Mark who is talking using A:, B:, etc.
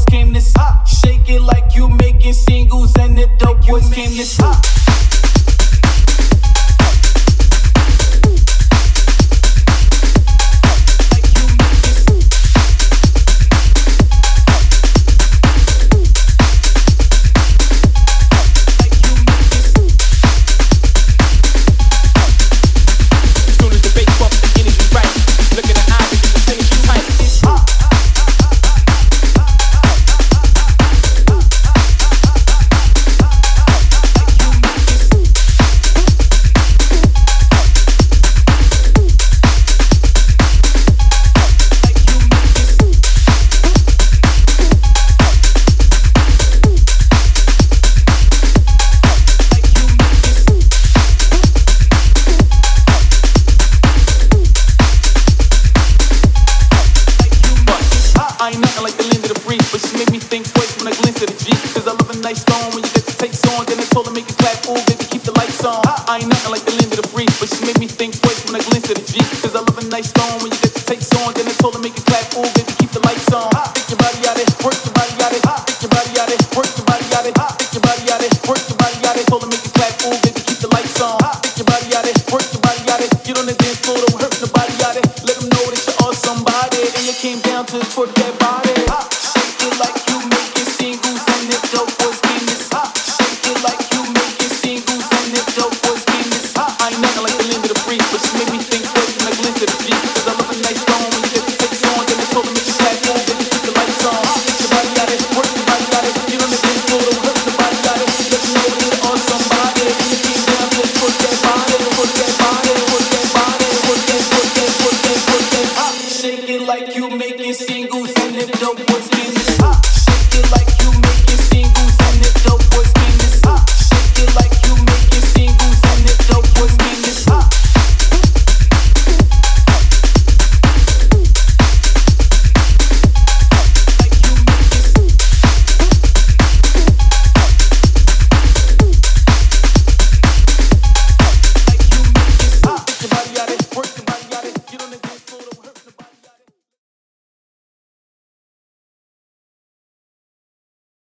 A: boys came like you making singles, and the dope boys came to stop. I ain't nothing like the land of the free, but she made me think twice when I glance at the G. Cause I love a nice song when you get the takes on. Then I told her make it clap, oh baby, keep the lights on. I ain't nothing like the land of the free, but she made me think twice when I glance at the G. Cause I love a nice song when you get the takes on. Then I told her make it clap. down to twerk that body. like you making singles and lift up what's in this.